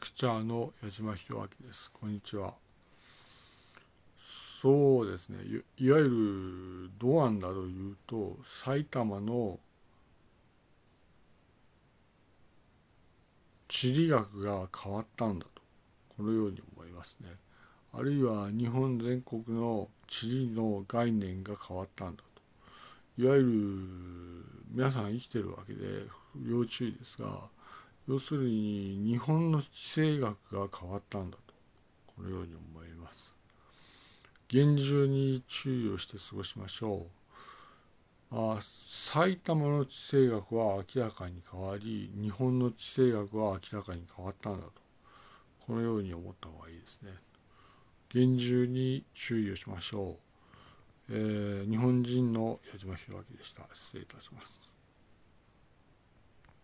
クチャーの矢島弘明です。こんにちは。そうですね。いわゆるドアンだというと、埼玉の地理学が変わったんだと、このように思いますね。あるいは日本全国の地理の概念が変わったんだと。いわゆる皆さん生きてるわけで要注意ですが、要するに日本の地政学が変わったんだとこのように思います。厳重に注意をして過ごしましょう。あ埼玉の地政学は明らかに変わり日本の地政学は明らかに変わったんだとこのように思った方がいいですね。厳重に注意をしましょう、えー、日本人の矢島弘明でした。失礼いたします。